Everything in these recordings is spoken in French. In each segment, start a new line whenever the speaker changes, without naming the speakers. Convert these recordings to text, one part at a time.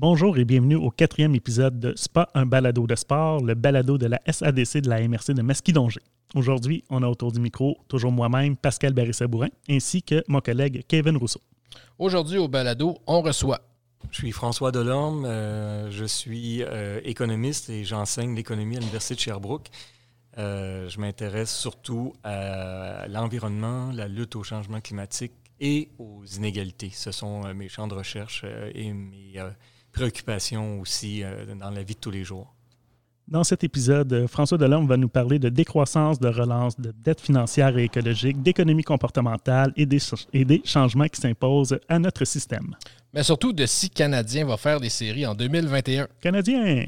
Bonjour et bienvenue au quatrième épisode de SPA, un balado de sport, le balado de la SADC de la MRC de Masquidongé. Aujourd'hui, on a autour du micro toujours moi-même, Pascal Barissa-Bourin, ainsi que mon collègue Kevin Rousseau.
Aujourd'hui, au balado, on reçoit.
Je suis François Delorme, euh, je suis euh, économiste et j'enseigne l'économie à l'Université de Sherbrooke. Euh, je m'intéresse surtout à l'environnement, la lutte au changement climatique et aux inégalités. Ce sont mes champs de recherche et mes préoccupations aussi dans la vie de tous les jours.
Dans cet épisode, François Delorme va nous parler de décroissance, de relance, de dette financière et écologique, d'économie comportementale et des, et des changements qui s'imposent à notre système.
Mais surtout de si Canadien va faire des séries en 2021.
Canadien!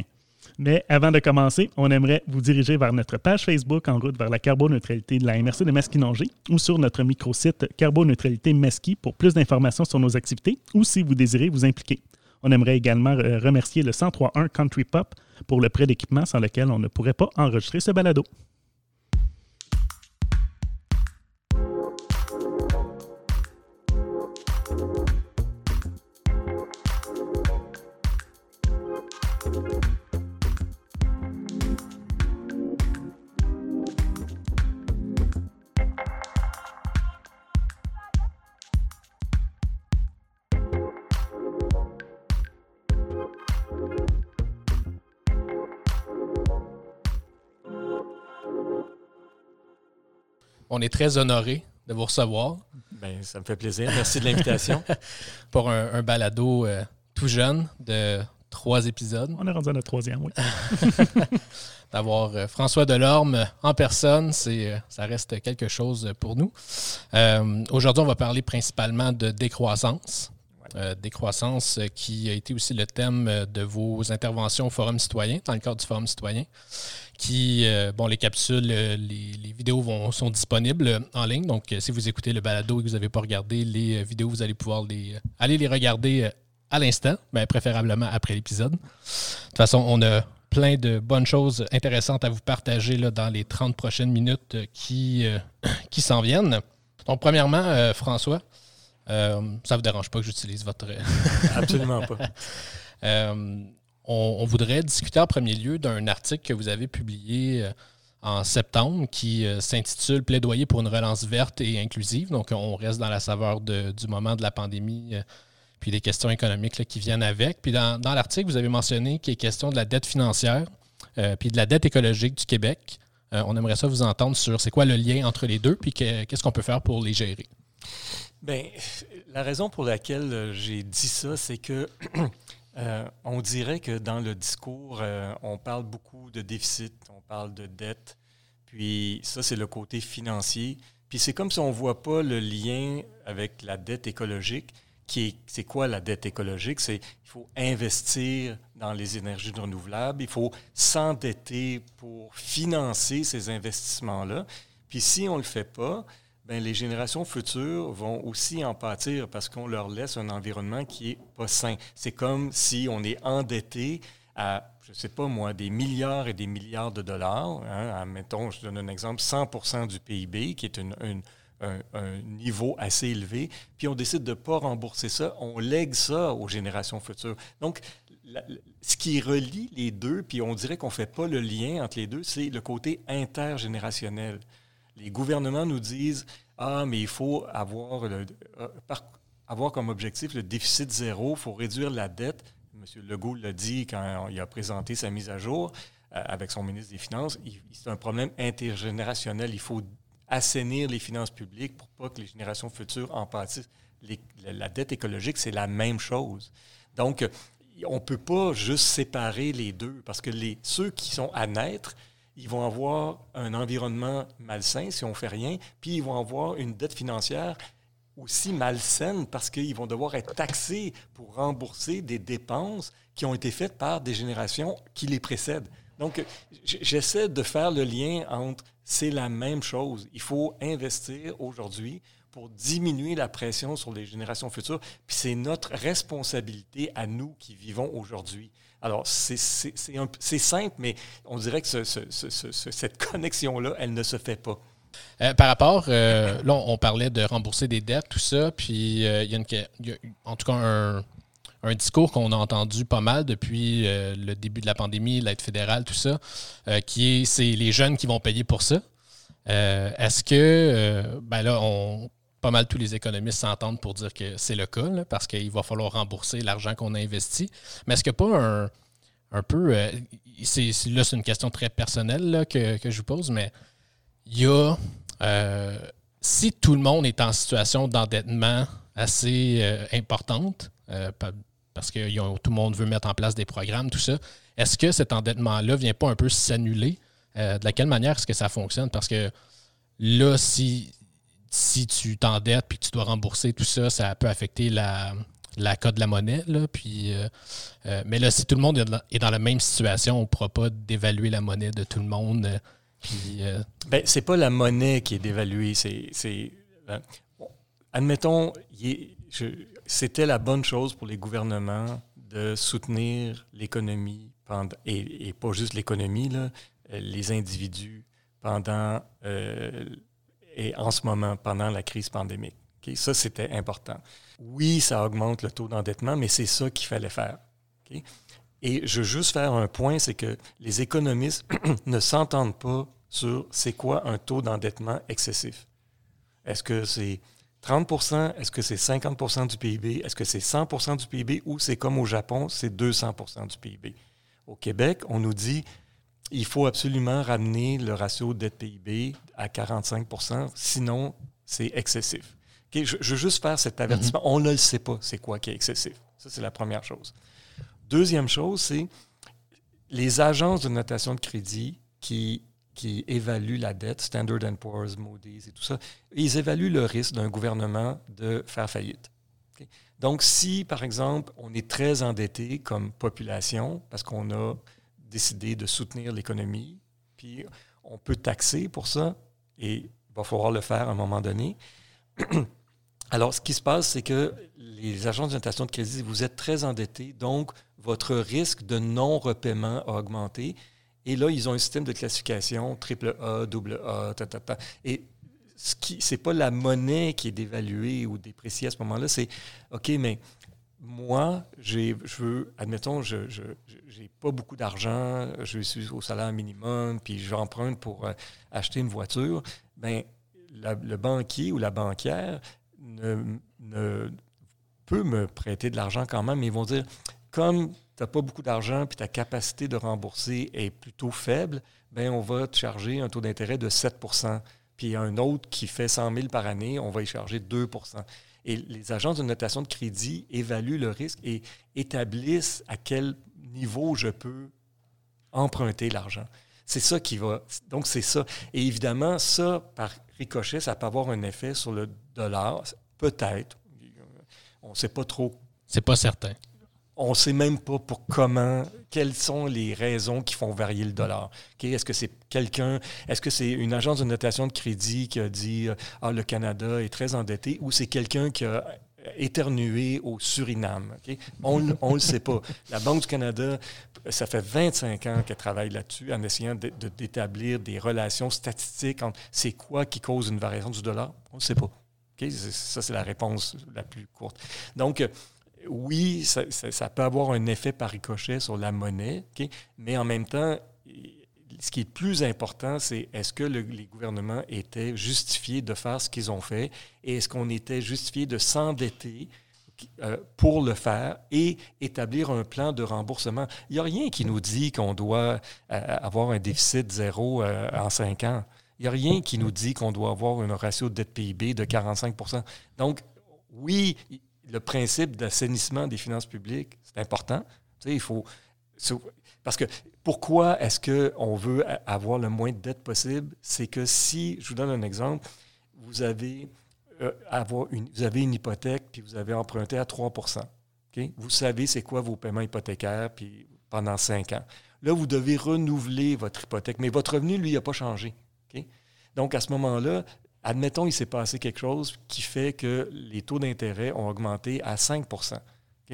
Mais avant de commencer, on aimerait vous diriger vers notre page Facebook en route vers la carboneutralité de la MRC de Masquinongé ou sur notre microsite Carboneutralité Mesqui pour plus d'informations sur nos activités ou si vous désirez vous impliquer. On aimerait également euh, remercier le 1031 Country Pop pour le prêt d'équipement sans lequel on ne pourrait pas enregistrer ce balado.
On est très honoré de vous recevoir.
Bien, ça me fait plaisir. Merci de l'invitation.
Pour un, balado euh, tout jeune de trois épisodes.
On est rendu à notre troisième, oui.
D'avoir euh, François Delorme en personne, c'est, euh, ça reste quelque chose pour nous. aujourd'hui, on va parler principalement de décroissance. décroissance qui a été aussi le thème de vos interventions au Forum citoyen, dans le cadre du Forum citoyen qui, euh, bon, les capsules, euh, les, vidéos vont, sont disponibles en ligne. Donc, euh, si vous écoutez le balado et que vous n'avez pas regardé les vidéos, vous allez pouvoir les, aller les regarder à l'instant, mais préférablement après l'épisode. De toute façon, on a plein de bonnes choses intéressantes à vous partager là, dans les 30 prochaines minutes qui, qui s'en viennent. Donc, premièrement, François, ça ne vous dérange pas que j'utilise votre...
Absolument pas
on, voudrait discuter en premier lieu d'un article que vous avez publié euh, en septembre qui euh, s'intitule Plaidoyer pour une relance verte et inclusive. Donc, on reste dans la saveur du moment de la pandémie, euh, puis des questions économiques qui viennent avec. Puis dans, l'article, vous avez mentionné qu'il est question de la dette financière, puis de la dette écologique du Québec. on aimerait ça vous entendre sur c'est quoi le lien entre les deux, puis qu'est-ce qu'on peut faire pour les gérer?
Bien, la raison pour laquelle j'ai dit ça, c'est que Euh, on dirait que dans le discours, euh, on parle beaucoup de déficit, on parle de dette, puis ça, c'est le côté financier. Puis c'est comme si on ne voit pas le lien avec la dette écologique. Qui c'est quoi la dette écologique? C'est il faut investir dans les énergies renouvelables, il faut s'endetter pour financer ces investissements-là. Puis si on ne le fait pas, ben, les générations futures vont aussi en pâtir parce qu'on leur laisse un environnement qui n'est pas sain. C'est comme si on est endetté à, je ne sais pas moi, des milliards et des milliards de dollars. Hein, mettons, je donne un exemple, 100% du PIB, qui est un, niveau assez élevé, puis on décide de ne pas rembourser ça, on lègue ça aux générations futures. Donc, ce qui relie les deux, puis on dirait qu'on ne fait pas le lien entre les deux, c'est le côté intergénérationnel les gouvernements nous disent Ah, mais il faut avoir, euh, avoir comme objectif le déficit zéro, il faut réduire la dette. M. Legault l'a dit quand il a présenté sa mise à jour euh, avec son ministre des Finances. C'est un problème intergénérationnel. Il faut assainir les finances publiques pour pas que les générations futures en pâtissent. la dette écologique, c'est la même chose. Donc, on ne peut pas juste séparer les deux parce que les, ceux qui sont à naître, ils vont avoir un environnement malsain si on ne fait rien, puis ils vont avoir une dette financière aussi malsaine parce qu'ils vont devoir être taxés pour rembourser des dépenses qui ont été faites par des générations qui les précèdent. Donc, j'essaie de faire le lien entre c'est la même chose. Il faut investir aujourd'hui pour diminuer la pression sur les générations futures. Puis c'est notre responsabilité à nous qui vivons aujourd'hui. Alors, c'est simple, mais on dirait que cette connexion-là, elle ne se fait pas.
Euh, par rapport, euh, là, on parlait de rembourser des dettes, tout ça, puis euh, il y a, une, en tout cas un discours qu'on a entendu pas mal depuis le début de la pandémie, l'aide fédérale, tout ça, qui est c'est les jeunes qui vont payer pour ça. Est-ce que, ben là, on, pas mal tous les économistes s'entendent pour dire que c'est le cas, parce qu'il va falloir rembourser l'argent qu'on a investi. Mais est-ce que pas un, un peu, c'est, là c'est une question très personnelle que, que, je vous pose, mais il y a si tout le monde est en situation d'endettement assez euh, importante, euh, parce que tout le monde veut mettre en place des programmes, tout ça, est-ce que cet endettement-là ne vient pas un peu s'annuler? Euh, de laquelle manière est-ce que ça fonctionne? Parce que là, si, si tu t'endettes puis que tu dois rembourser tout ça, ça peut affecter la, la de la monnaie. Là, puis, mais là, si tout le monde est dans, la même situation, on ne pourra pas dévaluer la monnaie de tout le monde
puis, euh, ben, c'est pas la monnaie qui est dévaluée. C'est, admettons, c'était la bonne chose pour les gouvernements de soutenir l'économie et, pas juste l'économie, les individus pendant euh, et en ce moment, pendant la crise pandémique. Ça, c'était important. Oui, ça augmente le taux d'endettement, mais c'est ça qu'il fallait faire. Et je veux juste faire un point, c'est que les économistes ne s'entendent pas sur c'est quoi un taux d'endettement excessif. Est-ce que c'est 30% Est-ce que c'est 50% du PIB? Est-ce que c'est 100% du PIB ou c'est comme au Japon, c'est 200% du PIB? Au Québec, on nous dit il faut absolument ramener le ratio dette-PIB à 45% sinon c'est excessif. je, veux juste faire cet avertissement. On ne le sait pas, c'est quoi qui est excessif. Ça, c'est la première chose. Deuxième chose, c'est les agences de notation de crédit qui, qui évaluent la dette, Standard Poor's, Moody's et tout ça, ils évaluent le risque d'un gouvernement de faire faillite. Donc, si, par exemple, on est très endetté comme population parce qu'on a décidé de soutenir l'économie, puis on peut taxer pour ça, et il va falloir le faire à un moment donné. Alors, ce qui se passe, c'est que les agences de notation de crédit, vous êtes très endetté, donc votre risque de non-repaiement a augmenté. Et là, ils ont un système de classification triple A, double A, ta, ta, ta. Et ce c'est pas la monnaie qui est dévaluée ou dépréciée à ce moment-là, c'est OK, mais moi, j'ai, je veux, admettons, je n'ai pas beaucoup d'argent, je suis au salaire minimum, puis j'emprunte pour euh, acheter une voiture. Bien, le banquier ou la banquière ne, peut me prêter de l'argent quand même, mais ils vont dire comme tu n'as pas beaucoup d'argent puis ta capacité de rembourser est plutôt faible, ben on va te charger un taux d'intérêt de 7% Puis un autre qui fait 100 000 par année, on va y charger 2 Et les agences de notation de crédit évaluent le risque et établissent à quel niveau je peux emprunter l'argent. C'est ça qui va. Donc, c'est ça. Et évidemment, ça, par ricochet, ça peut avoir un effet sur le dollar. Peut-être. On ne sait pas trop.
C'est pas certain
on ne sait même pas pour comment, quelles sont les raisons qui font varier le dollar. Est-ce que c'est quelqu'un, est-ce que c'est une agence de notation de crédit qui a dit Ah, le Canada est très endetté ou c'est quelqu'un qui a éternué au Suriname. On ne le sait pas. La Banque du Canada, ça fait 25 ans qu'elle travaille là-dessus en essayant d'établir des relations statistiques entre c'est quoi qui cause une variation du dollar. On ne sait pas. Ça, c'est la réponse la plus courte. Donc, oui, ça, peut avoir un effet par ricochet sur la monnaie, mais en même temps, ce qui est plus important, c'est est-ce que les gouvernements étaient justifiés de faire ce qu'ils ont fait et est-ce qu'on était justifié de s'endetter euh, pour le faire et établir un plan de remboursement? Il n'y a rien qui nous dit qu'on doit euh, avoir un déficit zéro euh, en cinq ans. Il n'y a rien qui nous dit qu'on doit avoir un ratio de dette PIB de 45 Donc, oui, le principe d'assainissement des finances publiques, c'est important. Tu sais, il faut. Parce que pourquoi est-ce qu'on veut avoir le moins de dettes possible? C'est que si, je vous donne un exemple, vous avez, euh, avoir une, vous avez une hypothèque puis vous avez emprunté à 3% Vous savez c'est quoi vos paiements hypothécaires puis pendant 5 ans. Là, vous devez renouveler votre hypothèque, mais votre revenu, lui, n'a pas changé. Donc, à ce moment-là, Admettons, il s'est passé quelque chose qui fait que les taux d'intérêt ont augmenté à 5%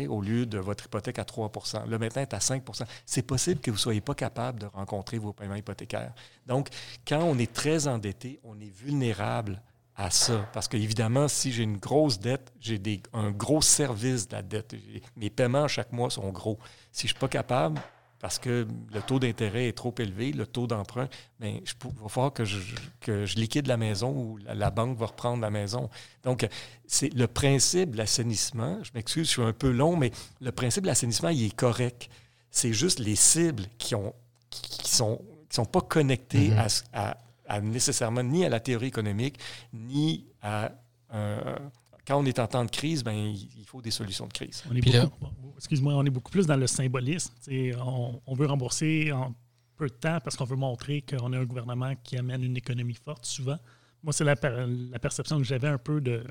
au lieu de votre hypothèque à 3% Le maintenant est à 5% C'est possible que vous ne soyez pas capable de rencontrer vos paiements hypothécaires. Donc, quand on est très endetté, on est vulnérable à ça. Parce qu'évidemment, si j'ai une grosse dette, j'ai un gros service de la dette. Mes paiements chaque mois sont gros. Si je ne suis pas capable, parce que le taux d'intérêt est trop élevé, le taux d'emprunt, bien, il va falloir que je, que je liquide la maison ou la, banque va reprendre la maison. Donc, c'est le principe de l'assainissement. Je m'excuse, je suis un peu long, mais le principe de l'assainissement, il est correct. C'est juste les cibles qui ont qui sont, qui sont pas connectées mm-hmm. à, à, nécessairement ni à la théorie économique, ni à quand on est en temps de crise, ben, il faut des solutions de crise.
Excuse-moi, on est beaucoup plus dans le symbolisme. On, on, veut rembourser en peu de temps parce qu'on veut montrer qu'on a un gouvernement qui amène une économie forte souvent. Moi, c'est la, la, perception que j'avais un peu de,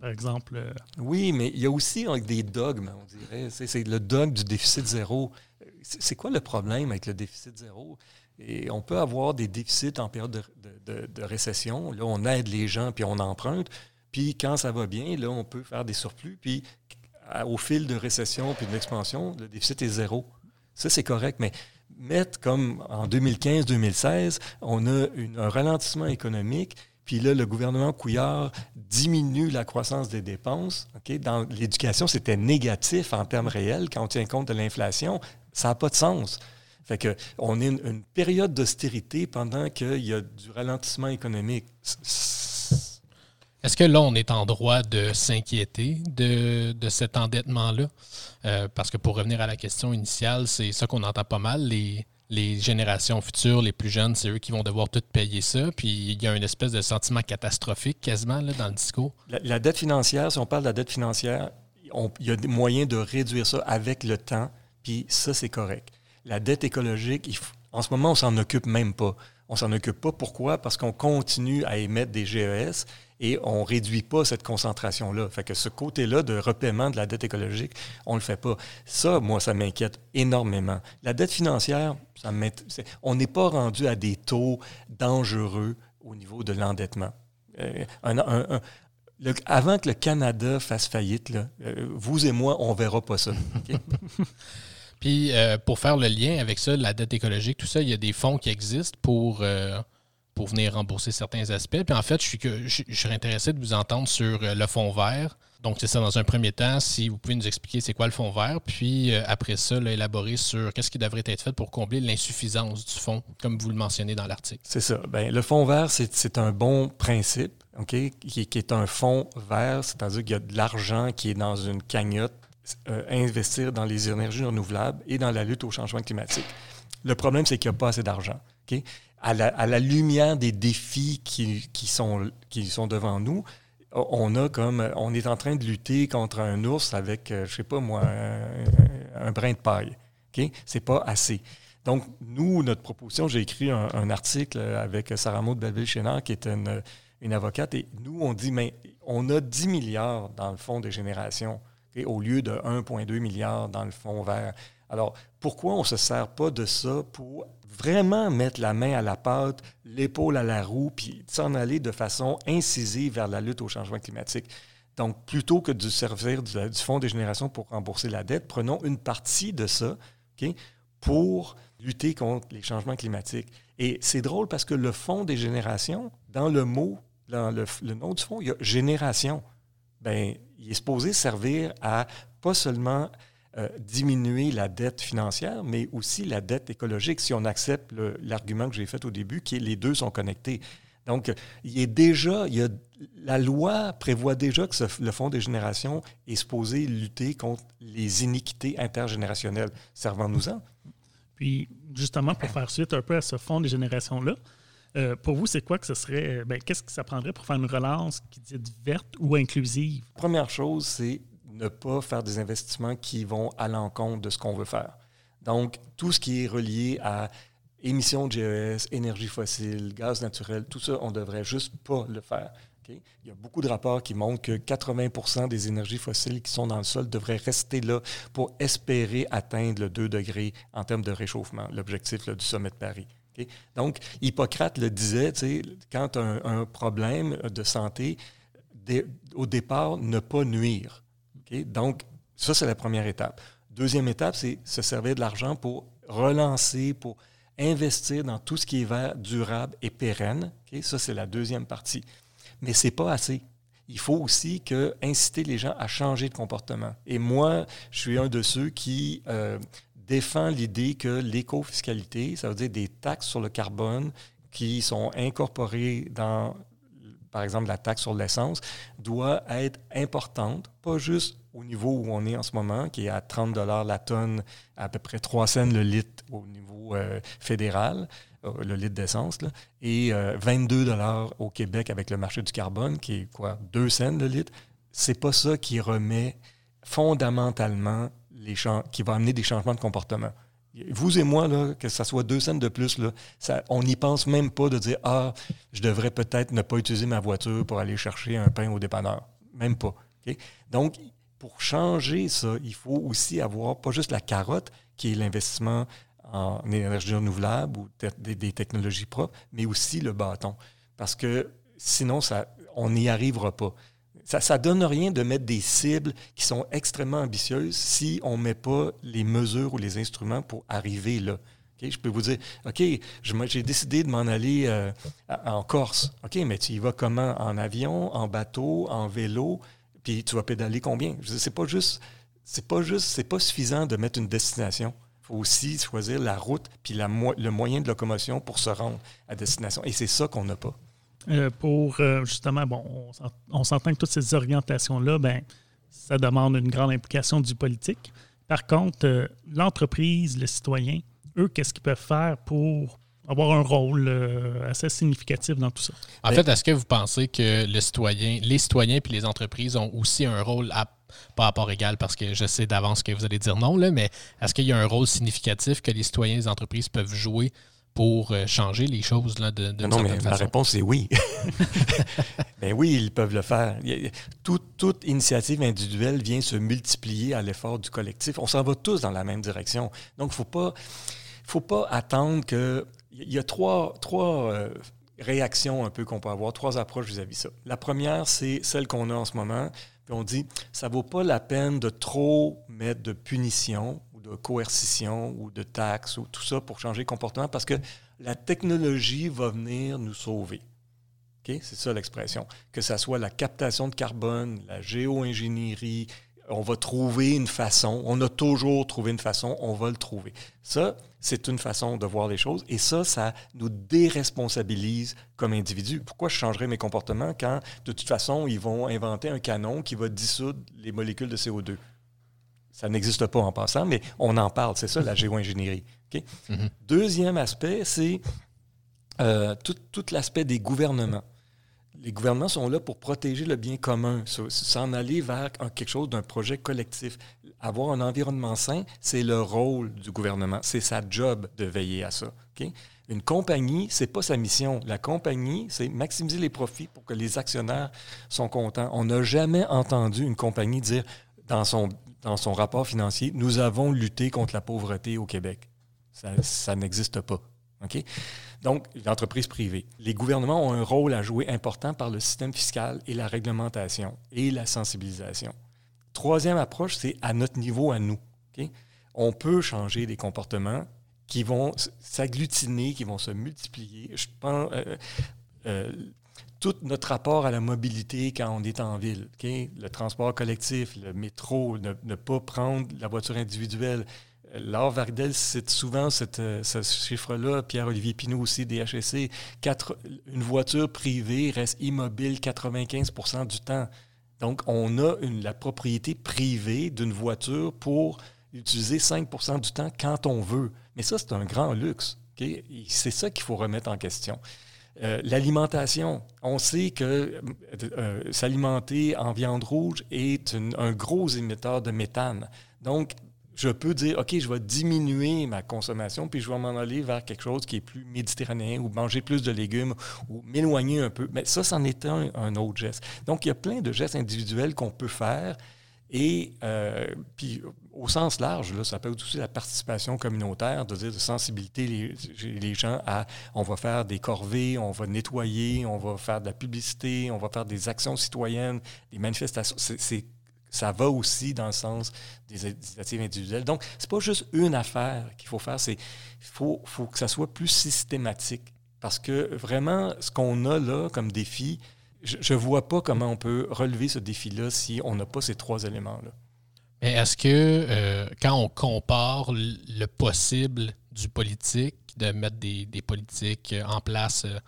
par exemple. Euh,
oui, mais il y a aussi des dogmes, on dirait. C'est le dogme du déficit zéro. C'est quoi le problème avec le déficit zéro? Et on peut avoir des déficits en période de, de, récession. Là, on aide les gens puis on emprunte. Puis quand ça va bien, là, on peut faire des surplus. Puis au fil de récession puis de l'expansion, le déficit est zéro. Ça, c'est correct. Mais mettre comme en 2015-2016, on a un ralentissement économique. Puis là, le gouvernement Couillard diminue la croissance des dépenses. Dans l'éducation, c'était négatif en termes réels quand on tient compte de l'inflation. Ça n'a pas de sens. Fait que on est une, une période d'austérité pendant qu'il y a du ralentissement économique.
Est-ce que là, on est en droit de s'inquiéter de, cet endettement-là? Euh, parce que pour revenir à la question initiale, c'est ça qu'on entend pas mal. Les, les générations futures, les plus jeunes, c'est eux qui vont devoir tout payer ça. Puis il y a une espèce de sentiment catastrophique quasiment là, dans le discours.
La, dette financière, si on parle de la dette financière, il y a des moyens de réduire ça avec le temps. Puis ça, c'est correct. La dette écologique, en ce moment, on s'en occupe même pas. On s'en occupe pas. Pourquoi? Parce qu'on continue à émettre des GES et on réduit pas cette concentration-là. Fait que ce côté-là de repaiement de la dette écologique, on le fait pas. Ça, moi, ça m'inquiète énormément. La dette financière, on n'est pas rendu à des taux dangereux au niveau de l'endettement. Euh, avant que le Canada fasse faillite, euh, vous et moi, on verra pas ça.
Puis, euh, pour faire le lien avec ça, la dette écologique, tout ça, il y a des fonds qui existent pour pour venir rembourser certains aspects. Puis en fait, je suis, que, je, serais intéressé de vous entendre sur euh, le fonds vert. Donc, c'est ça, dans un premier temps, si vous pouvez nous expliquer c'est quoi le fonds vert, puis euh, après ça, élaborer sur qu'est-ce qui devrait être fait pour combler l'insuffisance du fonds, comme vous le mentionnez dans l'article.
C'est ça. Bien, le fonds vert, c'est un bon principe, OK, qui, est un fonds vert, c'est-à-dire qu'il y a de l'argent qui est dans une cagnotte euh, investir dans les énergies renouvelables et dans la lutte au changement climatique. Le problème, c'est qu'il n'y a pas assez d'argent. OK? à la, lumière des défis qui, sont, qui sont devant nous, on a comme on est en train de lutter contre un ours avec, euh, je sais pas moi, un, brin de paille. Ce C'est pas assez. Donc, nous, notre proposition, j'ai écrit un, article avec Sarah Maud Belleville-Chénard, qui est une, une, avocate, et nous, on dit, mais on a 10 milliards dans le fonds des générations, au lieu de 1,2 milliard dans le fonds vert. Alors, pourquoi on ne se sert pas de ça pour vraiment mettre la main à la pâte, l'épaule à la roue, puis s'en aller de façon incisive vers la lutte au changement climatique? Donc, plutôt que de servir du, Fonds des générations pour rembourser la dette, prenons une partie de ça pour lutter contre les changements climatiques. Et c'est drôle parce que le Fonds des générations, dans le mot, dans le, nom du fonds, il y a génération. Bien, il est supposé servir à pas seulement euh, diminuer la dette financière, mais aussi la dette écologique, si on accepte l'argument que j'ai fait au début, qui est les deux sont connectés. Donc, il est déjà, la loi prévoit déjà que le Fonds des générations est supposé lutter contre les iniquités intergénérationnelles. Servons-nous-en.
Puis, justement, pour faire suite un peu à ce Fonds des générations-là, euh, pour vous, c'est quoi que ce serait, ben, qu'est-ce que ça prendrait pour faire une relance qui dit verte ou inclusive?
Première chose, c'est ne pas faire des investissements qui vont à l'encontre de ce qu'on veut faire. Donc, tout ce qui est relié à émissions de GES, énergie fossile, gaz naturel, tout ça, on devrait juste pas le faire. Il y a beaucoup de rapports qui montrent que 80% des énergies fossiles qui sont dans le sol devraient rester là pour espérer atteindre le 2 degrés en termes de réchauffement, l'objectif du sommet de Paris. Donc, Hippocrate le disait, quand un, problème de santé, au départ, ne pas nuire. Donc, ça, c'est la première étape. Deuxième étape, c'est se servir de l'argent pour relancer, pour investir dans tout ce qui est vert, durable et pérenne. Ça, c'est la deuxième partie. mais c'est pas assez. Il faut aussi inciter les gens à changer de comportement. Et moi, je suis un de ceux qui euh, défend l'idée que l'éco-fiscalité, ça veut dire des taxes sur le carbone qui sont incorporées dans, par exemple, la taxe sur l'essence, doit être importante, pas juste au niveau où on est en ce moment, qui est à 30 la tonne, à peu près 3 cents le litre au niveau euh, fédéral, euh, le litre d'essence, et 22 euh, dollars au Québec avec le marché du carbone, qui est quoi, 2 cents le litre. C'est pas ça qui remet fondamentalement qui va amener des changements de comportement. Vous et moi, là, que ça soit deux cents de plus, là, on n'y pense même pas de dire Ah, je devrais peut-être ne pas utiliser ma voiture pour aller chercher un pain au dépanneur. Même pas. Donc, pour changer ça, il faut aussi avoir pas juste la carotte, qui est l'investissement en énergie renouvelable ou des, technologies propres, mais aussi le bâton. Parce que sinon, ça, on n'y arrivera pas. Ça ne donne rien de mettre des cibles qui sont extrêmement ambitieuses si on ne met pas les mesures ou les instruments pour arriver là. Je peux vous dire, OK, j'ai décidé de m'en aller euh, en Corse. OK, mais tu y vas comment? En avion, en bateau, en vélo? Puis tu vas pédaler combien? C'est pas juste, c'est pas juste, c'est pas suffisant de mettre une destination. Il faut aussi choisir la route puis le moyen de locomotion pour se rendre à destination. Et c'est ça qu'on n'a pas.
Euh, pour euh, justement, bon, on, s'entend que toutes ces orientations-là, ben, ça demande une grande implication du politique. Par contre, euh, l'entreprise, le citoyen, eux, qu'est-ce qu'ils peuvent faire pour avoir un rôle assez significatif dans tout ça?
En fait, est-ce que vous pensez que le citoyen, les citoyens et les entreprises ont aussi un rôle à pas à part égal parce que je sais d'avance que vous allez dire non, là, mais est-ce qu'il y a un rôle significatif que les citoyens et les entreprises peuvent jouer pour euh, changer les choses là, de, de
Non, mais la réponse est oui. ben oui, ils peuvent le faire. toute initiative individuelle vient se multiplier à l'effort du collectif. On s'en va tous dans la même direction. Donc, il ne faut pas, faut pas attendre que... Il y a trois, trois euh, réactions un peu qu'on peut avoir, trois approches vis-à-vis -vis ça. La première, c'est celle qu'on a en ce moment. Puis on dit, ça ne vaut pas la peine de trop mettre de punition de coercition ou de taxes ou tout ça pour changer le comportement parce que la technologie va venir nous sauver. C'est ça l'expression. Que ce soit la captation de carbone, la géo-ingénierie, on va trouver une façon, on a toujours trouvé une façon, on va le trouver. Ça, c'est une façon de voir les choses et ça, ça nous déresponsabilise comme individus. Pourquoi je changerais mes comportements quand, de toute façon, ils vont inventer un canon qui va dissoudre les molécules de CO2? Ça n'existe pas en passant, mais on en parle. C'est ça, la géo-ingénierie. Mhm. Deuxième aspect, c'est euh, tout, l'aspect des gouvernements. Les gouvernements sont là pour protéger le bien commun, s'en aller vers quelque chose d'un projet collectif. Avoir un environnement sain, c'est le rôle du gouvernement. C'est sa job de veiller à ça. Une compagnie, c'est pas sa mission. La compagnie, c'est maximiser les profits pour que les actionnaires sont contents. On n'a jamais entendu une compagnie dire dans son dans son rapport financier, nous avons lutté contre la pauvreté au Québec. Ça, n'existe pas. OK? Donc, l'entreprise privée. Les gouvernements ont un rôle à jouer important par le système fiscal et la réglementation et la sensibilisation. Troisième approche, c'est à notre niveau, à nous. On peut changer des comportements qui vont s'agglutiner, qui vont se multiplier. Je pense, euh, euh, tout notre rapport à la mobilité quand on est en ville. Le transport collectif, le métro, ne, pas prendre la voiture individuelle. Laure Vardel cite souvent euh, ce chiffre-là, Pierre-Olivier Pinault aussi, DHSC. Une voiture privée reste immobile 95% du temps. Donc, on a la propriété privée d'une voiture pour utiliser 5 du temps quand on veut. Mais ça, c'est un grand luxe. C'est ça qu'il faut remettre en question. Euh, l'alimentation, on sait que euh, euh, s'alimenter en viande rouge est un gros émetteur de méthane. Donc, je peux dire, OK, je vais diminuer ma consommation, puis je vais m'en aller vers quelque chose qui est plus méditerranéen ou manger plus de légumes ou m'éloigner un peu. Mais ça, c'en est un autre geste. Donc, il y a plein de gestes individuels qu'on peut faire et puis, au sens large, là, ça peut être aussi la participation communautaire, de dire de sensibilité les, les, gens à on va faire des corvées, on va nettoyer, on va faire de la publicité, on va faire des actions citoyennes, des manifestations. C'est, ça va aussi dans le sens des initiatives individuelles. Donc, c'est pas juste une affaire qu'il faut faire, c'est faut, faut que ça soit plus systématique. Parce que vraiment, ce qu'on a là comme défi, je ne vois pas comment on peut relever ce défi-là si on n'a pas ces trois éléments-là.
Mais est-ce que euh, quand on compare le possible du politique, de mettre des, politiques en place, euh,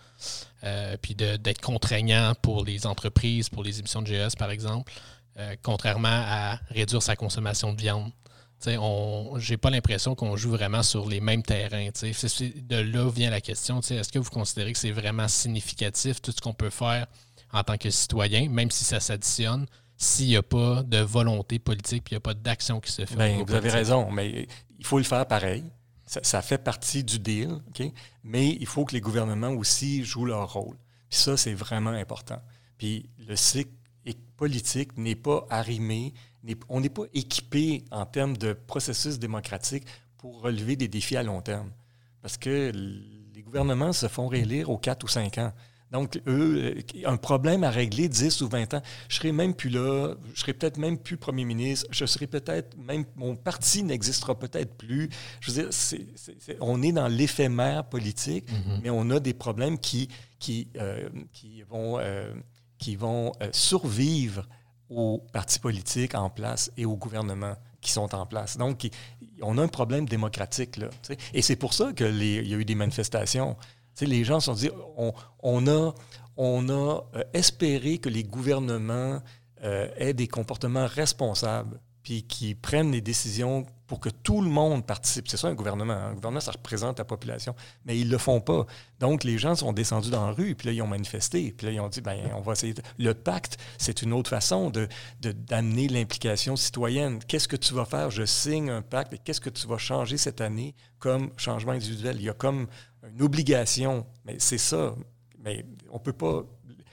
euh, puis d'être contraignant pour les entreprises, pour les émissions de GS, par exemple, contrairement à réduire sa consommation de viande, je n'ai pas l'impression qu'on joue vraiment sur les mêmes terrains. De là vient la question. Est-ce que vous considérez que c'est vraiment significatif tout ce qu'on peut faire en tant que citoyen, même si ça s'additionne, s'il n'y a pas de volonté politique puis il n'y a pas d'action qui se fait.
Bien, vous avez raison, mais il faut le faire pareil. Ça, fait partie du deal, mais il faut que les gouvernements aussi jouent leur rôle. Puis ça, c'est vraiment important. Puis le cycle politique n'est pas arrimé, on n'est pas équipé en termes de processus démocratique pour relever des défis à long terme. Parce que les gouvernements se font réélire aux 4 ou 5 ans. Donc, eux, euh, un problème à régler 10 ou 20 ans, je serai même plus là, je serai peut-être même plus premier ministre, je serai peut-être même, mon parti n'existera peut-être plus. Je veux dire, on est dans l'éphémère politique, mm-hmm. mais on a des problèmes qui, qui, euh, qui vont, euh, qui vont survivre aux partis politiques en place et aux gouvernements qui sont en place. Donc, on a un problème démocratique. Là, et c'est pour ça qu'il y a eu des manifestations les gens se sont dit, on, a, euh, espéré que les gouvernements euh, aient des comportements responsables, puis qui prennent des décisions pour que tout le monde participe. C'est ça un gouvernement. Hein. Un gouvernement, ça représente la population, mais ils ne le font pas. Donc, les gens sont descendus dans la rue, puis là, ils ont manifesté, puis là, ils ont dit, ben, on va essayer. Le pacte, c'est une autre façon de, d'amener l'implication citoyenne. Qu'est-ce que tu vas faire? Je signe un pacte, qu'est-ce que tu vas changer cette année comme changement individuel? Il y a comme une obligation. Mais c'est ça. Mais on peut pas.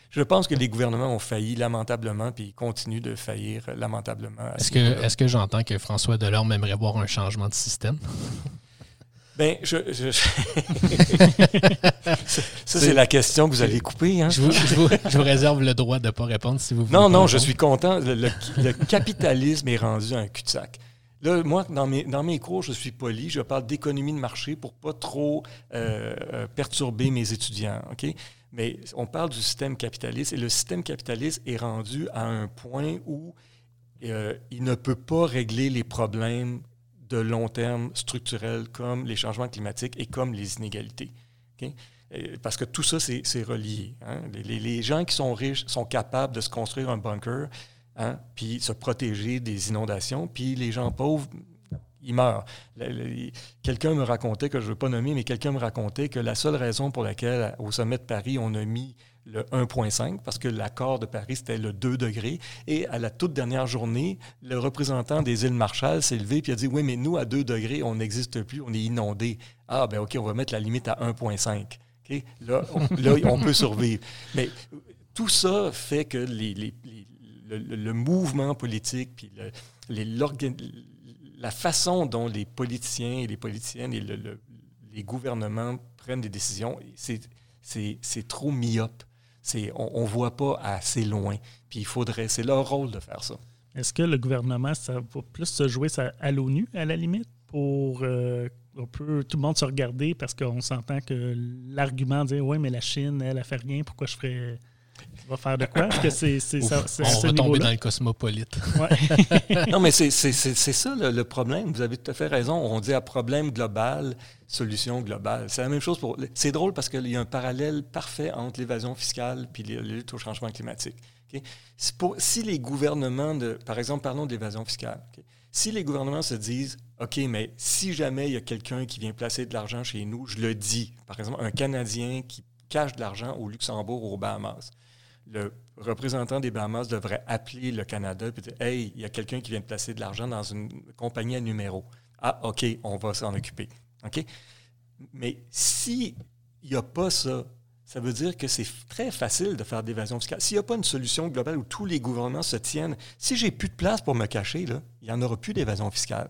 Je pense que les gouvernements ont failli lamentablement, puis ils continuent de faillir lamentablement.
Est-ce que, est que j'entends que François Delorme aimerait voir un changement de système?
Bien, je, ça, c'est la question que vous allez couper. Hein?
Je, vous, réserve le droit de ne pas répondre si vous voulez.
Non, non, je suis content. Le, capitalisme est rendu un cul-de-sac. Là, moi, dans mes, cours, je suis poli, je parle d'économie de marché pour pas trop euh, euh, perturber mes étudiants. OK? Mais on parle du système capitaliste et le système capitaliste est rendu à un point où euh, il ne peut pas régler les problèmes de long terme structurels comme les changements climatiques et comme les inégalités. Parce que tout ça, c'est relié. Hein? Les, gens qui sont riches sont capables de se construire un bunker Hein, puis se protéger des inondations, puis les gens pauvres, ils meurent. Quelqu'un me racontait, que je ne veux pas nommer, mais quelqu'un me racontait que la seule raison pour laquelle au sommet de Paris, on a mis le 1,5 parce que l'accord de Paris, c'était le 2 degrés. Et à la toute dernière journée, le représentant des îles Marshall s'est levé et a dit Oui, mais nous, à 2 degrés, on n'existe plus, on est inondé. Ah, ben OK, on va mettre la limite à 1,5. Là, là, on peut survivre. Mais tout ça fait que les, le, mouvement politique, puis la façon dont les politiciens et les politiciennes et les gouvernements prennent des décisions, c'est trop myope. On ne voit pas assez loin. Puis il faudrait, c'est leur rôle de faire ça.
Est-ce que le gouvernement, ça va plus se jouer à l'ONU, à la limite, pour euh, tout le monde se regarder parce qu'on s'entend que l'argument de dire Oui, mais la Chine, elle, a fait rien, pourquoi je ferais va faire de quoi? que c'est,
ça, On va tomber dans le cosmopolite.
non, mais c'est, ça le, problème. Vous avez tout à fait raison. On dit à problème global, solution globale. C'est la même chose pour. C'est drôle parce qu'il y a un parallèle parfait entre l'évasion fiscale et la lutte au changement climatique. si les gouvernements, de, par exemple, parlons de l'évasion fiscale. Si les gouvernements se disent, OK, mais si jamais il y a quelqu'un qui vient placer de l'argent chez nous, je le dis. Par exemple, un Canadien qui cache de l'argent au Luxembourg ou aux Bahamas le représentant des Bahamas devrait appeler le Canada et dire Hey, il y a quelqu'un qui vient de placer de l'argent dans une compagnie à numéro. Ah, OK, on va s'en occuper. OK? Mais s'il n'y a pas ça, ça veut dire que c'est très facile de faire d'évasion fiscale. S'il n'y a pas une solution globale où tous les gouvernements se tiennent, si j'ai plus de place pour me cacher, là, il n'y en aura plus d'évasion fiscale.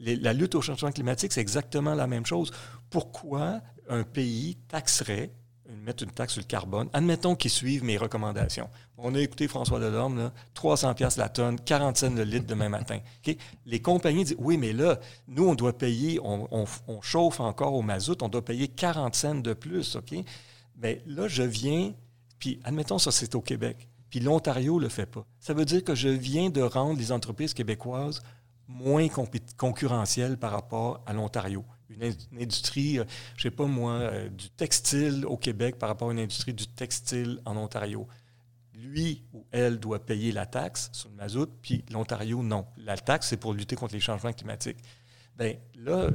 la lutte au changement climatique, c'est exactement la même chose. Pourquoi un pays taxerait mettre une taxe sur le carbone. Admettons qu'ils suivent mes recommandations. On a écouté François Delorme, 300 pièces la tonne, 40 cents le litre demain matin. Les compagnies disent, oui, mais là, nous, on doit payer, on, chauffe encore au mazout, on doit payer 40 cents de plus. Mais là, je viens Puis, admettons, ça, c'est au Québec. Puis l'Ontario ne le fait pas. Ça veut dire que je viens de rendre les entreprises québécoises moins concurrentielles par rapport à l'Ontario. Une, industrie, euh, je sais pas moi, euh, du textile au Québec par rapport à une industrie du textile en Ontario. Lui ou elle doit payer la taxe sur le mazout, puis l'Ontario, non. La taxe, c'est pour lutter contre les changements climatiques. Bien, là,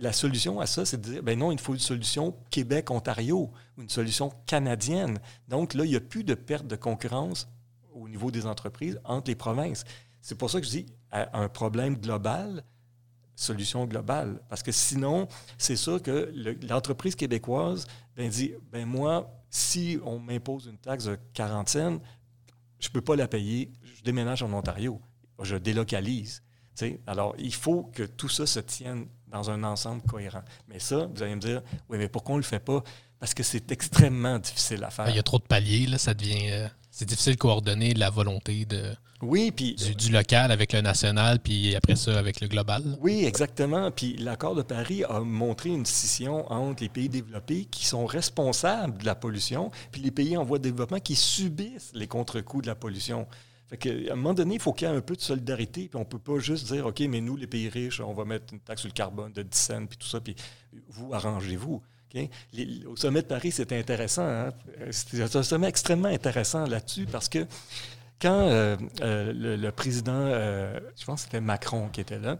la solution à ça, c'est de dire, ben non, il faut une solution Québec-Ontario, une solution canadienne. Donc là, il n'y a plus de perte de concurrence au niveau des entreprises entre les provinces. C'est pour ça que je dis, un problème global, solution globale. Parce que sinon, c'est sûr que l'entreprise québécoise ben, dit, ben moi, si on m'impose une taxe de 40 cents, je ne peux pas la payer, je déménage en Ontario, je délocalise. Alors, il faut que tout ça se tienne dans un ensemble cohérent. Mais ça, vous allez me dire, oui, mais pourquoi on ne le fait pas? Parce que c'est extrêmement difficile à faire.
Il y a trop de paliers, là, ça devient. Euh, c'est difficile de coordonner la volonté de,
oui, puis,
du, local avec le national, puis après ça avec le global.
Oui, exactement. Puis l'accord de Paris a montré une scission entre les pays développés qui sont responsables de la pollution, puis les pays en voie de développement qui subissent les contre-coups de la pollution. Fait à un moment donné, il faut qu'il y ait un peu de solidarité, puis on ne peut pas juste dire, OK, mais nous, les pays riches, on va mettre une taxe sur le carbone de 10 cents, puis tout ça, puis vous, arrangez-vous. Au sommet de Paris, c'était intéressant. Hein? C'était un sommet extrêmement intéressant là-dessus, parce que quand euh, euh, le, président, euh, je pense que c'était Macron qui était là,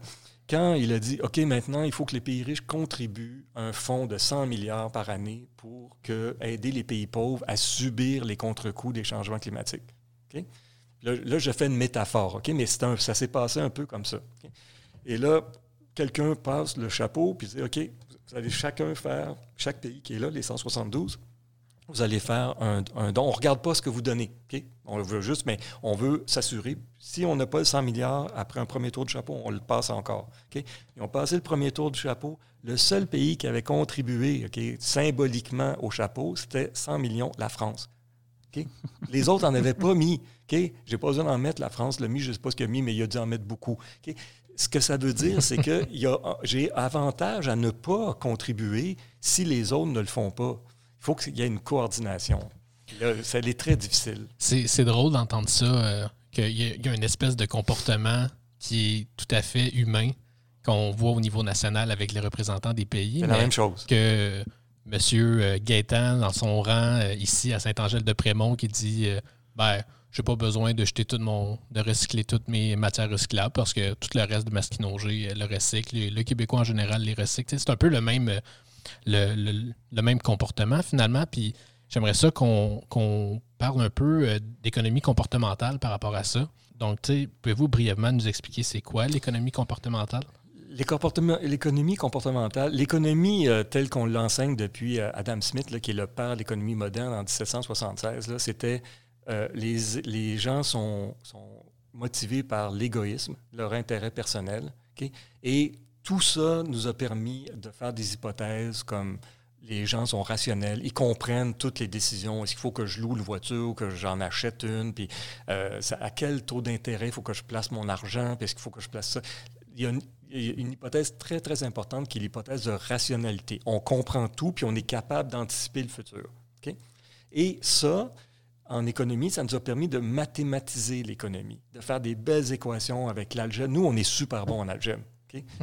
quand il a dit, OK, maintenant, il faut que les pays riches contribuent un fonds de 100 milliards par année pour aider les pays pauvres à subir les contre-coups des changements climatiques. Là, je fais une métaphore? Mais ça s'est passé un peu comme ça. Et là, quelqu'un passe le chapeau puis dit OK, vous allez chacun faire, chaque pays qui est là, les 172, vous allez faire un, don. On ne regarde pas ce que vous donnez. On veut juste, mais on veut s'assurer. Si on n'a pas le 100 milliards, après un premier tour de chapeau, on le passe encore. OK? Ils ont passé le premier tour du chapeau. Le seul pays qui avait contribué symboliquement au chapeau, c'était 100 millions, la France. Les autres n'en avaient pas mis. Je n'ai pas besoin d'en mettre. La France l'a mis, je ne sais pas ce qu'il a mis, mais il a dû en mettre beaucoup. Ce que ça veut dire, c'est que j'ai avantage à ne pas contribuer si les autres ne le font pas. Il faut qu'il y ait une coordination. ça est très difficile.
C'est drôle d'entendre ça, euh, qu'il y, a une espèce de comportement qui est tout à fait humain qu'on voit au niveau national avec les représentants des pays.
C'est la même chose.
Que Monsieur euh, Gaétan, dans son rang euh, ici à Saint-Angèle-de-Prémont, qui dit euh, ben, j'ai pas besoin de jeter tout mon. de recycler toutes mes matières recyclables parce que tout le reste de Masquinongé le recycle. Le, Québécois en général les recycle. C'est un peu le même, le, même comportement finalement. Puis j'aimerais ça qu'on parle un peu d'économie comportementale par rapport à ça. Donc, pouvez-vous brièvement nous expliquer c'est quoi l'économie comportementale?
L'économie comportementale, l'économie euh, telle qu'on l'enseigne depuis euh, Adam Smith, qui est le père de l'économie moderne en 1776, c'était euh, les, gens sont, motivés par l'égoïsme, leur intérêt personnel. Et tout ça nous a permis de faire des hypothèses comme les gens sont rationnels, ils comprennent toutes les décisions. Est-ce qu'il faut que je loue une voiture ou que j'en achète une? Puis à quel taux d'intérêt il faut que je place mon argent? Puis est-ce qu'il faut que je place ça? Il y a une hypothèse très, très importante qui est l'hypothèse de rationalité. On comprend tout, puis on est capable d'anticiper le futur. Et ça, en économie, ça nous a permis de mathématiser l'économie, de faire des belles équations avec l'algèbre. Nous, on est super bon en algèbre.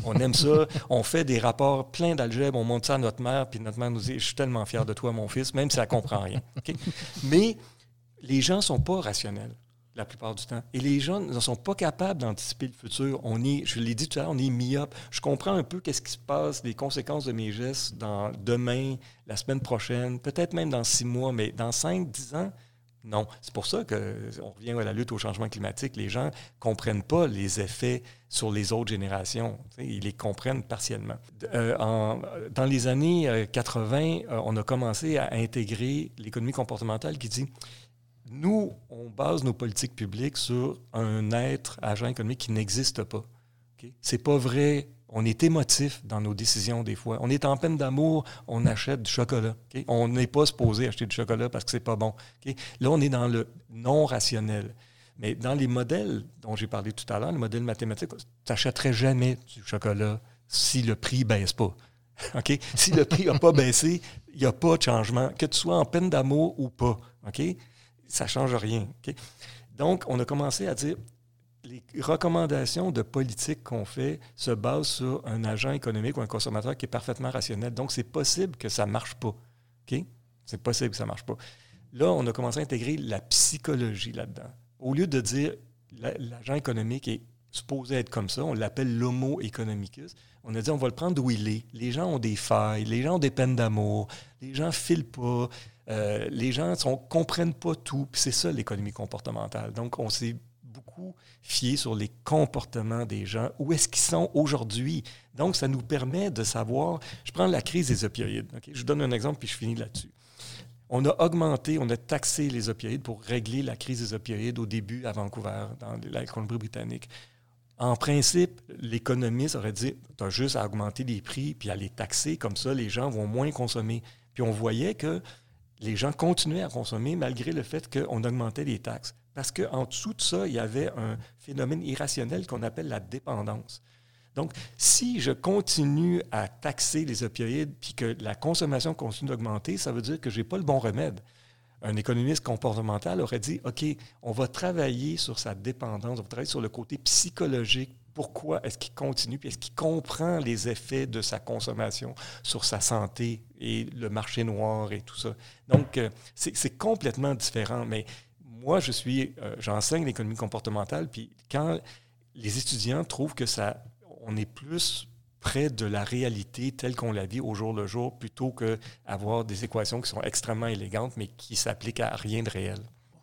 On aime ça. On fait des rapports pleins d'algèbre. On montre ça à notre mère, puis notre mère nous dit Je suis tellement fier de toi, mon fils, même si elle ne comprend rien. Mais les gens ne sont pas rationnels la plupart du temps. Et les jeunes ne sont pas capables d'anticiper le futur. On est, je l'ai dit tout à l'heure, on est myope. Je comprends un peu qu'est-ce qui se passe, les conséquences de mes gestes dans demain, la semaine prochaine, peut-être même dans six mois, mais dans cinq, dix ans, non. C'est pour ça qu'on revient à la lutte au changement climatique. Les gens ne comprennent pas les effets sur les autres générations. Ils les comprennent partiellement. Euh, dans les années 80, euh, euh, on a commencé à intégrer l'économie comportementale qui dit nous, on base nos politiques publiques sur un être agent économique qui n'existe pas. Ce C'est pas vrai. On est émotif dans nos décisions des fois. On est en peine d'amour, on achète du chocolat. On n'est pas supposé acheter du chocolat parce que c'est pas bon. Là, on est dans le non rationnel. Mais dans les modèles dont j'ai parlé tout à l'heure, les modèles mathématiques, tu n'achèterais jamais du chocolat si le prix ne baisse pas. Si le prix n'a pas baissé, il n'y a pas de changement, que tu sois en peine d'amour ou pas. OK? Ça ne change rien. Donc, on a commencé à dire les recommandations de politique qu'on fait se basent sur un agent économique ou un consommateur qui est parfaitement rationnel. Donc, c'est possible que ça ne marche pas. OK? C'est possible que ça ne marche pas. Là, on a commencé à intégrer la psychologie là-dedans. Au lieu de dire l'agent économique est supposé être comme ça, on l'appelle l'homo economicus. On a dit on va le prendre d'où il est. Les gens ont des failles, les gens ont des peines d'amour, les gens filent pas, euh, les gens ne comprennent pas tout. C'est ça l'économie comportementale. Donc on s'est beaucoup fié sur les comportements des gens, où est-ce qu'ils sont aujourd'hui? Donc ça nous permet de savoir, je prends la crise des opioïdes. Je vous donne un exemple puis je finis là-dessus. On a augmenté, on a taxé les opioïdes pour régler la crise des opioïdes au début à Vancouver, dans la Colombie-Britannique. En principe, l'économiste aurait dit tu as juste à augmenter les prix puis à les taxer, comme ça, les gens vont moins consommer. Puis on voyait que les gens continuaient à consommer malgré le fait qu'on augmentait les taxes. Parce qu'en dessous de ça, il y avait un phénomène irrationnel qu'on appelle la dépendance. Donc, si je continue à taxer les opioïdes puis que la consommation continue d'augmenter, ça veut dire que je n'ai pas le bon remède. Un économiste comportemental aurait dit, OK, on va travailler sur sa dépendance, on va travailler sur le côté psychologique. Pourquoi est-ce qu'il continue, puis est-ce qu'il comprend les effets de sa consommation sur sa santé et le marché noir et tout ça? Donc, euh, c'est complètement différent. Mais moi, je suis, euh, j'enseigne l'économie comportementale, puis quand les étudiants trouvent que ça on est plus près de la réalité telle qu'on la vit au jour le jour plutôt qu'avoir des équations qui sont extrêmement élégantes mais qui s'appliquent à rien de réel.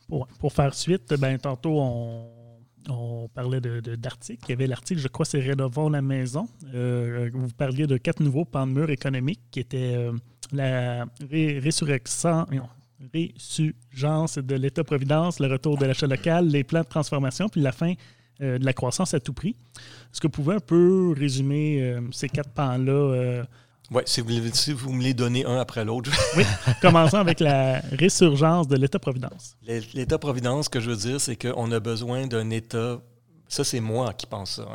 Pour, faire suite, ben, tantôt on, parlait d'articles. Il y avait l'article, je crois, c'est Rénovons la maison. Euh, vous parliez de quatre nouveaux pans de mur économiques qui étaient euh, la résurrection, résurgence de l'État-providence, le retour de l'achat local, les plans de transformation, puis la fin euh, de la croissance à tout prix. Est-ce que vous pouvez un peu résumer euh, ces quatre pans-là? Euh?
Oui, si vous, me les donnez un après l'autre.
oui, commençons avec la résurgence de l'État-providence.
L'État-providence, ce que je veux dire, c'est qu'on a besoin d'un État, ça c'est moi qui pense ça,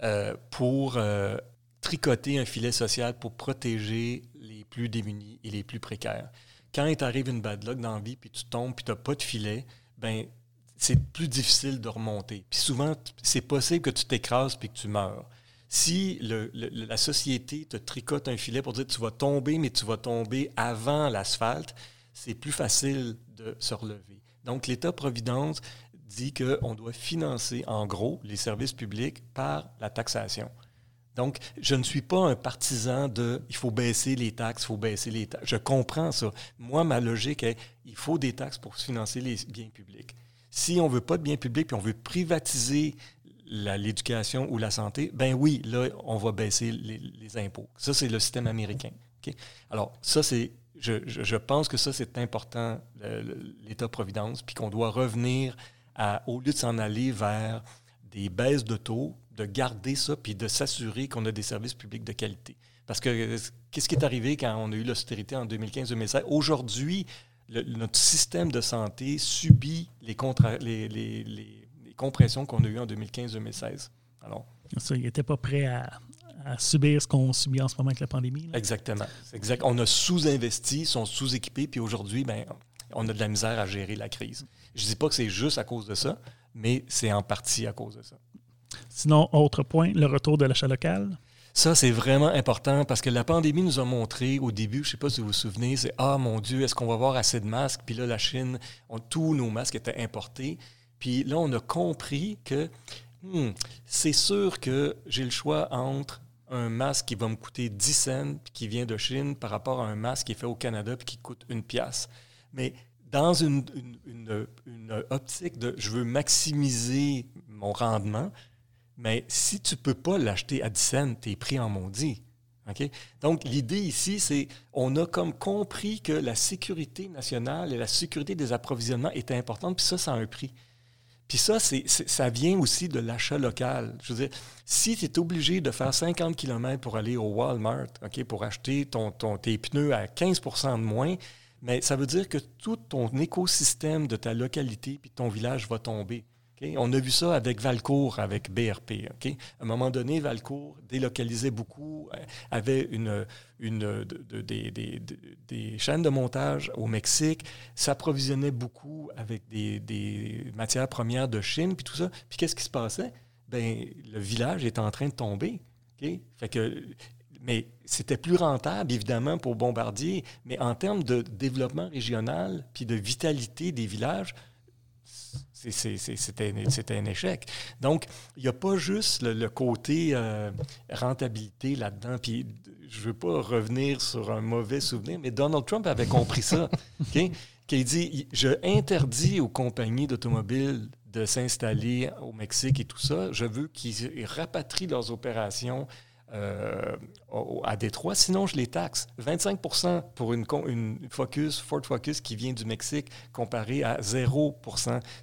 hein, pour tricoter un filet social pour protéger les plus démunis et les plus précaires. Quand il t'arrive une bad luck dans la vie, puis tu tombes, puis tu n'as pas de filet, ben c'est plus difficile de remonter. Puis souvent, c'est possible que tu t'écrases puis que tu meurs. Si la société te tricote un filet pour dire tu vas tomber, mais tu vas tomber avant l'asphalte, c'est plus facile de se relever. Donc, l'État-providence dit qu'on doit financer, en gros, les services publics par la taxation. Donc, je ne suis pas un partisan de il faut baisser les taxes, il faut baisser les taxes. Je comprends ça. Moi, ma logique est il faut des taxes pour financer les biens publics. Si on ne veut pas de biens publics puis on veut privatiser l'éducation ou la santé, ben oui, là, on va baisser les, impôts. Ça, c'est le système américain. Alors, ça, c'est. Je, pense que ça, c'est important, l'État-providence, puis qu'on doit revenir au lieu de s'en aller vers des baisses de taux, de garder ça, puis de s'assurer qu'on a des services publics de qualité. Parce que qu'est-ce qui est arrivé quand on a eu l'austérité en 2015-2016? Aujourd'hui, notre système de santé subit les, les, compressions qu'on a eues en 2015-2016. Alors,
ça, il n'était pas prêt à, subir ce qu'on subit en ce moment avec la pandémie.
Exactement. Exact. On a sous-investi, sont sous-équipés, puis aujourd'hui, ben, on a de la misère à gérer la crise. Je ne dis pas que c'est juste à cause de ça, mais c'est en partie à cause de ça.
Sinon, autre point, le retour de l'achat local.
Ça, c'est vraiment important parce que la pandémie nous a montré au début, je ne sais pas si vous vous souvenez, c'est Ah mon Dieu, est-ce qu'on va avoir assez de masques? Puis là, la Chine, tous nos masques étaient importés. Puis là, on a compris que hmm, c'est sûr que j'ai le choix entre un masque qui va me coûter 10 cents qui vient de Chine par rapport à un masque qui est fait au Canada et qui coûte une pièce. Mais dans une, optique de je veux maximiser mon rendement, mais si tu ne peux pas l'acheter à 10 cents, tu es pris en maudit. Donc, l'idée ici, c'est on a comme compris que la sécurité nationale et la sécurité des approvisionnements étaient importantes, puis ça, ça a un prix. Puis ça, c'est, ça vient aussi de l'achat local. Je veux dire, si tu es obligé de faire 50 km pour aller au Walmart, OK, pour acheter ton, ton, tes pneus à 15% de moins, mais ça veut dire que tout ton écosystème de ta localité puis ton village va tomber. On a vu ça avec Valcourt, avec BRP. À un moment donné, Valcourt délocalisait beaucoup, euh, avait une, une, des, chaînes de montage au Mexique, s'approvisionnait beaucoup avec des, matières premières de Chine, puis tout ça. Puis qu'est-ce qui se passait? Ben, le village est en train de tomber. Fait que, mais c'était plus rentable, évidemment, pour Bombardier, mais en termes de développement régional puis de vitalité des villages, c'était un échec. Donc, il n'y a pas juste le, côté euh, rentabilité là-dedans. Puis, je ne veux pas revenir sur un mauvais souvenir, mais Donald Trump avait compris ça. okay? Qu'il dit Je interdis aux compagnies d'automobiles de s'installer au Mexique et tout ça. Je veux qu'ils rapatrient leurs opérations euh, à Détroit, sinon je les taxe. 25% pour une, Ford Focus qui vient du Mexique, comparé à 0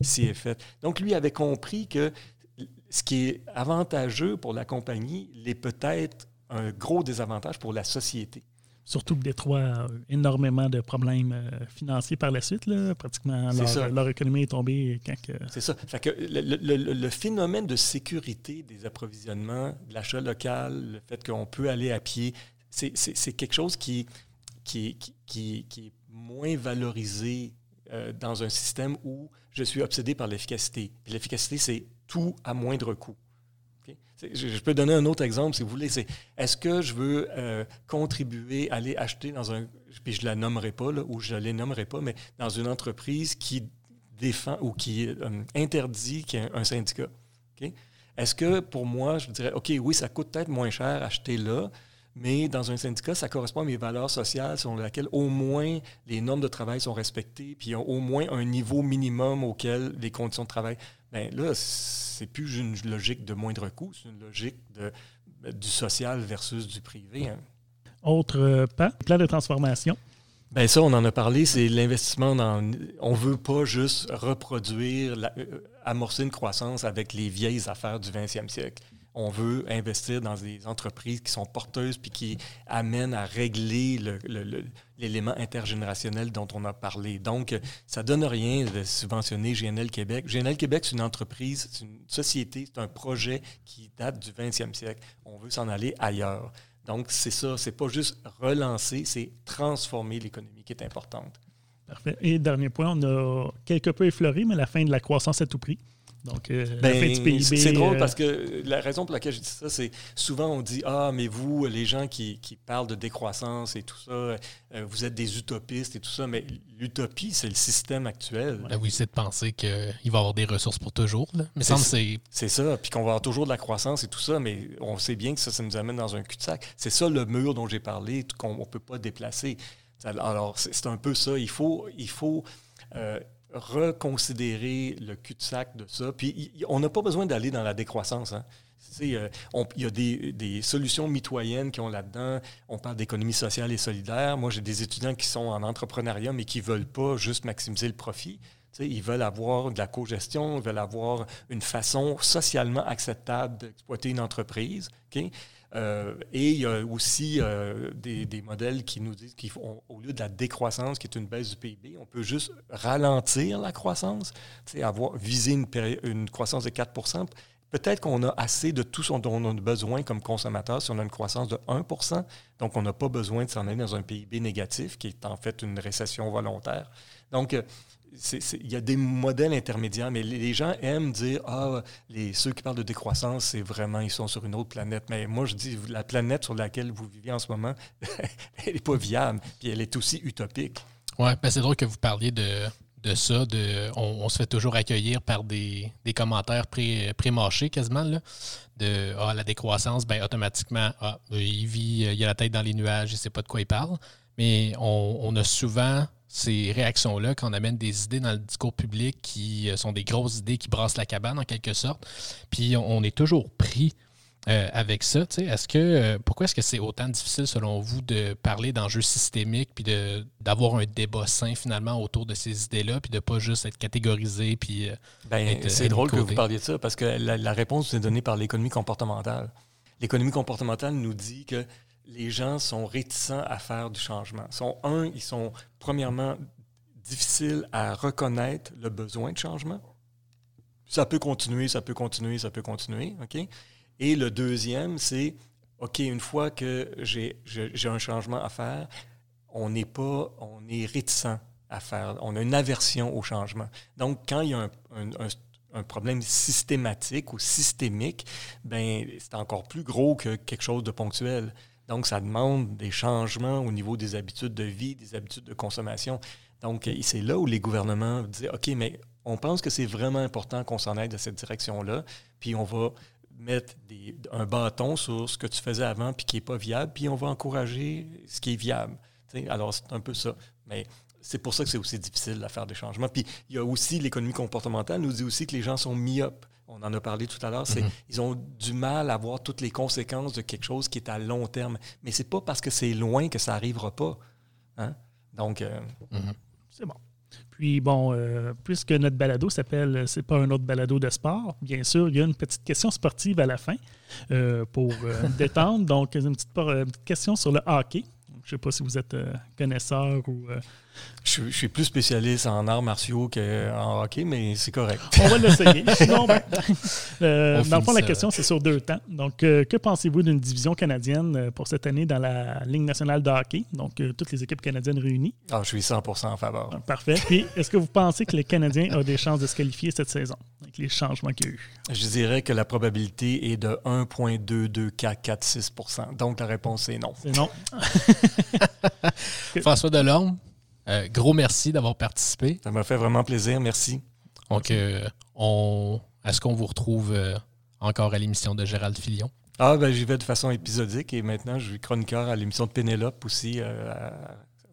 si est fait. Donc lui avait compris que ce qui est avantageux pour la compagnie l'est peut-être un gros désavantage pour la société.
Surtout que Détroit a énormément de problèmes euh, financiers par la suite. Là. Pratiquement, leur, économie est tombée quand
C'est ça. que le, phénomène de sécurité des approvisionnements, de l'achat local, le fait qu'on peut aller à pied, c'est quelque chose qui, qui, qui, qui, est moins valorisé euh, dans un système où je suis obsédé par l'efficacité. L'efficacité, c'est tout à moindre coût. Je, peux donner un autre exemple, si vous voulez. C'est est-ce que je veux euh, contribuer, aller acheter dans un, puis je la nommerai pas, là, ou je les nommerai pas, mais dans une entreprise qui défend ou qui euh, interdit qu'il y ait un syndicat. Est-ce que pour moi, je dirais, OK, oui, ça coûte peut-être moins cher acheter là, mais dans un syndicat, ça correspond à mes valeurs sociales selon lesquelles au moins les normes de travail sont respectées, puis a au moins un niveau minimum auquel les conditions de travail. Bien là, c'est plus une logique de moindre coût, c'est une logique de, du social versus du privé. Hein.
Autre euh, pas, plan de transformation?
Bien ça, on en a parlé, c'est l'investissement dans... On ne veut pas juste reproduire, euh, amorcer une croissance avec les vieilles affaires du 20e siècle on veut investir dans des entreprises qui sont porteuses puis qui amènent à régler l'élément intergénérationnel dont on a parlé. Donc, ça ne donne rien de subventionner GNL Québec. GNL Québec, c'est une entreprise, c'est une société, c'est un projet qui date du 20e siècle. On veut s'en aller ailleurs. Donc, c'est ça, c'est pas juste relancer, c'est transformer l'économie qui est importante.
Parfait. Et dernier point, on a quelque peu effleuré, mais la fin de la croissance à tout prix. Donc, euh,
ben, C'est drôle euh, parce que la raison pour laquelle je dis ça, c'est souvent on dit Ah, mais vous, les gens qui, parlent de décroissance et tout ça, euh, vous êtes des utopistes et tout ça, mais l'utopie, c'est le système actuel.
Ben oui, c'est de penser qu'il va y avoir des ressources pour toujours. Mais c'est.
C'est ça, puis qu'on va avoir toujours de la croissance et tout ça, mais on sait bien que ça, ça nous amène dans un cul-de-sac. C'est ça le mur dont j'ai parlé, qu'on ne peut pas déplacer. Alors, c'est un peu ça. Il faut. Il faut reconsidérer le cul-de-sac de ça. Puis on n'a pas besoin d'aller dans la décroissance. Hein. Euh, il y a des, solutions mitoyennes qui ont là-dedans. On parle d'économie sociale et solidaire. Moi, j'ai des étudiants qui sont en entrepreneuriat, mais qui ne veulent pas juste maximiser le profit. Ils veulent avoir de la co-gestion, ils veulent avoir une façon socialement acceptable d'exploiter une entreprise. Euh, et il y a aussi euh, des, modèles qui nous disent qu'au lieu de la décroissance, qui est une baisse du PIB, on peut juste ralentir la croissance, avoir viser une, croissance de 4% Peut-être qu'on a assez de tout ce dont on a besoin comme consommateur si on a une croissance de 1% Donc, on n'a pas besoin de s'en aller dans un PIB négatif, qui est en fait une récession volontaire. Donc, euh, il y a des modèles intermédiaires, mais les, gens aiment dire Ah, les, ceux qui parlent de décroissance, c'est vraiment, ils sont sur une autre planète. Mais moi, je dis la planète sur laquelle vous vivez en ce moment, elle n'est pas viable, puis elle est aussi utopique.
Oui, ben c'est drôle que vous parliez de, de ça. De, on, se fait toujours accueillir par des, commentaires pré, pré-mâchés quasiment. Là, de ah, la décroissance, ben, automatiquement, ah, il vit, il a la tête dans les nuages, il ne sait pas de quoi il parle. Mais on, on a souvent ces réactions-là, quand on amène des idées dans le discours public qui euh, sont des grosses idées qui brassent la cabane en quelque sorte, puis on, est toujours pris euh, avec ça. Est-ce que euh, pourquoi est-ce que c'est autant difficile selon vous de parler d'enjeux systémiques puis d'avoir un débat sain finalement autour de ces idées-là puis de pas juste être catégorisé puis
ben, c'est drôle que vous parliez de ça parce que la, la réponse est donnée par l'économie comportementale. L'économie comportementale nous dit que les gens sont réticents à faire du changement. Sont, un, ils sont premièrement difficiles à reconnaître le besoin de changement. ça peut continuer, ça peut continuer, ça peut continuer. OK? Et le deuxième, c'est OK, une fois que j'ai un changement à faire, on n'est pas, on est réticent à faire, on a une aversion au changement. Donc, quand il y a un, un, problème systématique ou systémique, ben c'est encore plus gros que quelque chose de ponctuel. Donc, ça demande des changements au niveau des habitudes de vie, des habitudes de consommation. Donc, c'est là où les gouvernements disent OK, mais on pense que c'est vraiment important qu'on s'en aide dans cette direction-là, puis on va mettre un bâton sur ce que tu faisais avant puis qui n'est pas viable, puis on va encourager ce qui est viable. alors, c'est un peu ça. Mais c'est pour ça que c'est aussi difficile de faire des changements. Puis il y a aussi l'économie comportementale nous dit aussi que les gens sont myopes. On en a parlé tout à l'heure. c'est mm-hmm. Ils ont du mal à voir toutes les conséquences de quelque chose qui est à long terme. Mais c'est pas parce que c'est loin que ça n'arrivera pas. Hein? Donc, euh,
mm-hmm. c'est bon. Puis bon, euh, puisque notre balado s'appelle C'est pas un autre balado de sport, bien sûr, il y a une petite question sportive à la fin euh, pour euh, détendre. Donc, une petite, une petite, question sur le hockey. Je ne sais pas si vous êtes connaisseur ou
je, suis plus spécialiste en arts martiaux qu'en hockey, mais c'est correct.
On va l'essayer. Sinon, ben, euh, dans le fond, la question, c'est sur deux temps. Donc, euh, que pensez-vous d'une division canadienne euh, pour cette année dans la Ligue nationale de hockey? Donc, toutes les équipes canadiennes réunies.
Ah, je suis 100% en faveur.
Ah, parfait. Puis, est-ce que vous pensez que les Canadiens ont des chances de se qualifier cette saison avec les changements qu'il y a eu?
Je dirais que la probabilité est de 1,22446% Donc, la réponse est non.
C'est non.
François Delorme? Euh, gros merci d'avoir participé.
Ça m'a fait vraiment plaisir. Merci.
Donc, euh, on... est-ce qu'on vous retrouve euh, encore à l'émission de Gérald Filion?
Ah, ben, j'y vais de façon épisodique et maintenant, je suis chroniqueur à l'émission de Pénélope aussi,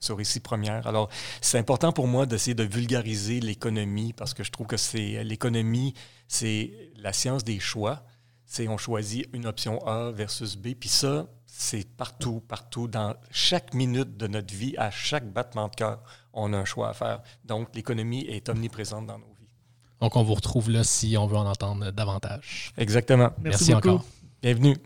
sur Ici Première. Alors, c'est important pour moi d'essayer de vulgariser l'économie parce que je trouve que c'est l'économie, c'est la science des choix. C'est on choisit une option A versus B. Puis ça, c'est partout, partout, dans chaque minute de notre vie, à chaque battement de cœur, on a un choix à faire. Donc, l'économie est omniprésente dans nos vies.
Donc, on vous retrouve là si on veut en entendre davantage.
Exactement.
Merci, encore.
Bienvenue.